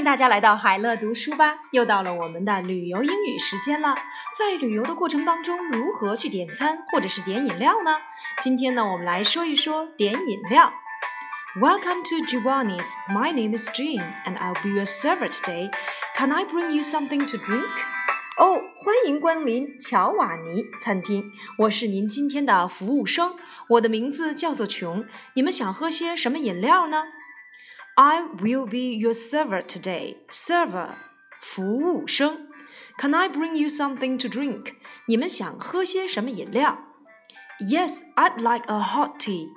迎大家来到海乐读书吧，又到了我们的旅游英语时间了。在旅游的过程当中，如何去点餐或者是点饮料呢？今天呢，我们来说一说点饮料。Welcome to Giovanni's. My name is Jean, and I'll be your server today. Can I bring you something to drink? 哦，欢迎光临乔瓦尼餐厅，我是您今天的服务生，我的名字叫做琼。你们想喝些什么饮料呢 ？I will be your server today. Server，服务生。Can I bring you something to drink? 你们想喝些什么饮料？Yes, I'd like a hot tea.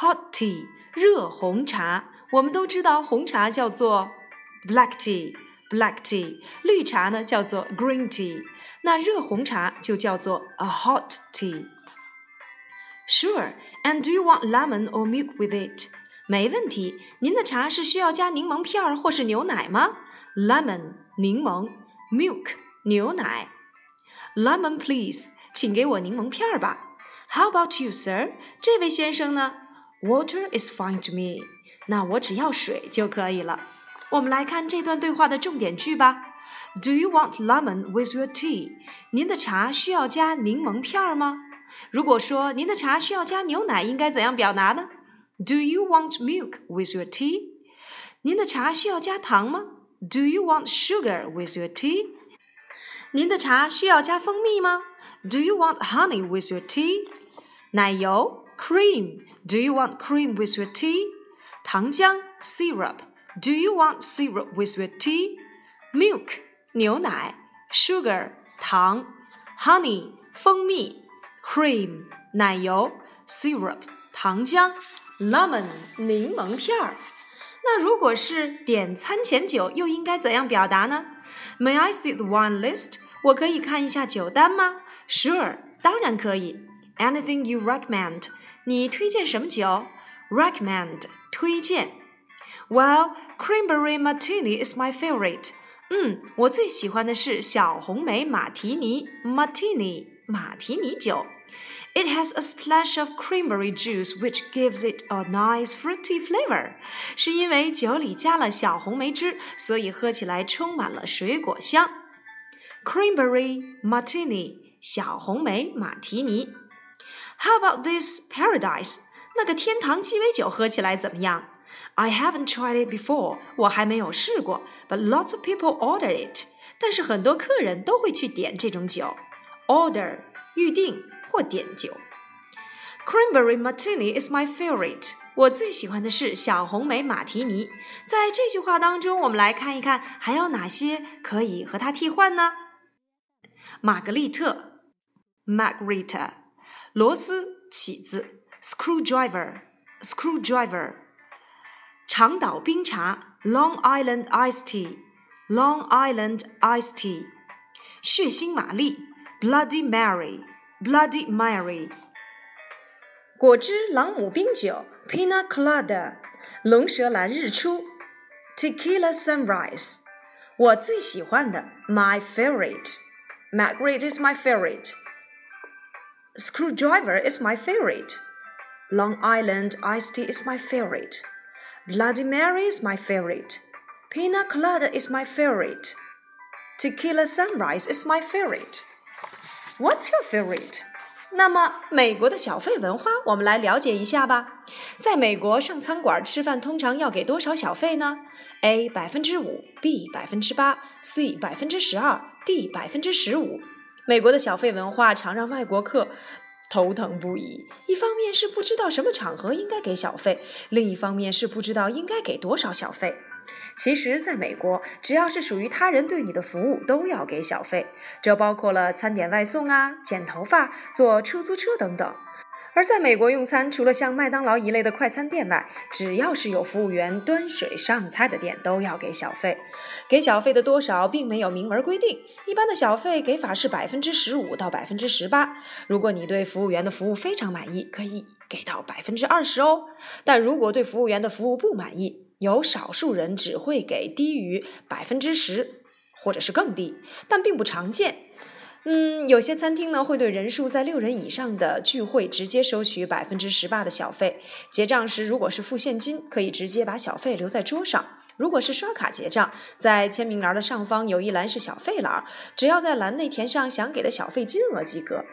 Hot tea，热红茶。我们都知道红茶叫做 black tea。Black tea，绿茶呢叫做 green tea，那热红茶就叫做 a hot tea。Sure, and do you want lemon or milk with it? 没问题，您的茶是需要加柠檬片儿或是牛奶吗？Lemon 柠檬，milk 牛奶。Lemon please，请给我柠檬片儿吧。How about you, sir？这位先生呢？Water is fine to me。那我只要水就可以了。我们来看这段对话的重点句吧。Do you want lemon with your tea？您的茶需要加柠檬片儿吗？如果说您的茶需要加牛奶，应该怎样表达呢 ？Do you want milk with your tea？您的茶需要加糖吗？Do you want sugar with your tea？您的茶需要加蜂蜜吗？Do you want honey with your tea？奶油 cream，Do you want cream with your tea？糖浆 syrup，Do you want syrup with your tea？Milk 牛奶，sugar 糖，honey 蜂蜜，cream 奶油，syrup 糖浆。 lemon 柠檬片儿。那如果是点餐前酒，又应该怎样表达呢？May I see the wine list？我可以看一下酒单吗？Sure，当然可以。Anything you recommend？你推荐什么酒？Recommend 推荐。Well, cranberry martini is my favorite。嗯，我最喜欢的是小红莓马提尼 （Martini） 马提尼酒。It has a splash of cranberry juice, which gives it a nice fruity flavor. 是因为酒里加了小红莓汁，所以喝起来充满了水果香。Cranberry Martini，小红莓马提尼。How about this Paradise？那个天堂鸡尾酒喝起来怎么样？I haven't tried it before，我还没有试过，but lots of people order it。但是很多客人都会去点这种酒。 Order 预定。或点酒。Cranberry Martini is my favorite。我最喜欢的是小红莓马提尼。在这句话当中，我们来看一看还有哪些可以和它替换呢？玛格丽特 （Margarita）、螺丝起子 （Screwdriver）、长岛冰茶 （Long Island Iced Tea）、Long Island Iced Tea、血腥玛丽 （Bloody Mary）。Bloody Mary，果汁朗姆冰酒，Pina Colada，龙舌兰日出，Tequila Sunrise，我最喜欢的，My favorite，Margaret is my favorite，Screwdriver is my favorite，Long Island iced tea is my favorite，Bloody Mary is my favorite，Pina Colada is my favorite，Tequila Sunrise is my favorite。 What's your favorite？那么美国的小费文化，我们来了解一下吧。在美国上餐馆吃饭通常要给多少小费呢？A 百分之五，B 百分之八，C 百分之十二，D 百分之十五。美国的小费文化常让外国客头疼不已。一方面是不知道什么场合应该给小费，另一方面是不知道应该给多少小费。其实，在美国，只要是属于他人对你的服务，都要给小费，这包括了餐点外送啊、剪头发、坐出租车等等。而在美国用餐，除了像麦当劳一类的快餐店外，只要是有服务员端水上菜的店，都要给小费。给小费的多少并没有明文规定，一般的小费给法是百分之十五到百分之十八。如果你对服务员的服务非常满意，可以给到百分之二十哦。但如果对服务员的服务不满意，有少数人只会给低于百分之十，或者是更低，但并不常见。嗯，有些餐厅呢会对人数在六人以上的聚会直接收取百分之十八的小费。结账时，如果是付现金，可以直接把小费留在桌上；如果是刷卡结账，在签名栏的上方有一栏是小费栏，只要在栏内填上想给的小费金额即可。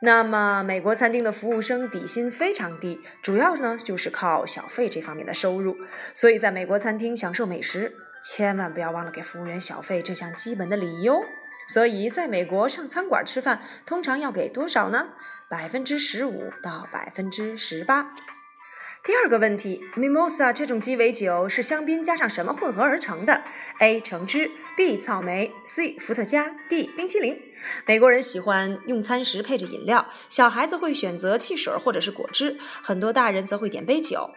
那么，美国餐厅的服务生底薪非常低，主要呢就是靠小费这方面的收入。所以在美国餐厅享受美食，千万不要忘了给服务员小费这项基本的礼仪哦。所以，在美国上餐馆吃饭，通常要给多少呢？百分之十五到百分之十八。第二个问题，Mimosa 这种鸡尾酒是香槟加上什么混合而成的？A. 橙汁，B. 草莓，C. 伏特加，D. 冰淇淋。美国人喜欢用餐时配着饮料，小孩子会选择汽水或者是果汁，很多大人则会点杯酒。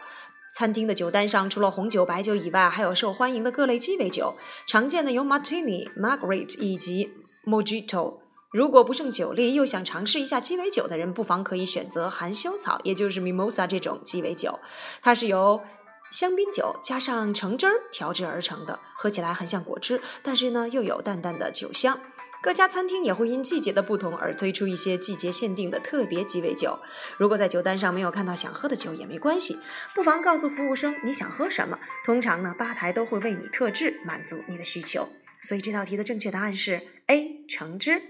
餐厅的酒单上除了红酒、白酒以外，还有受欢迎的各类鸡尾酒，常见的有 Martini、Margaret 以及 Mojito。如果不胜酒力，又想尝试一下鸡尾酒的人，不妨可以选择含羞草，也就是 Mimosa 这种鸡尾酒。它是由香槟酒加上橙汁儿调制而成的，喝起来很像果汁，但是呢又有淡淡的酒香。各家餐厅也会因季节的不同而推出一些季节限定的特别鸡尾酒。如果在酒单上没有看到想喝的酒也没关系，不妨告诉服务生你想喝什么，通常呢吧台都会为你特制，满足你的需求。所以这道题的正确答案是 A 橙汁。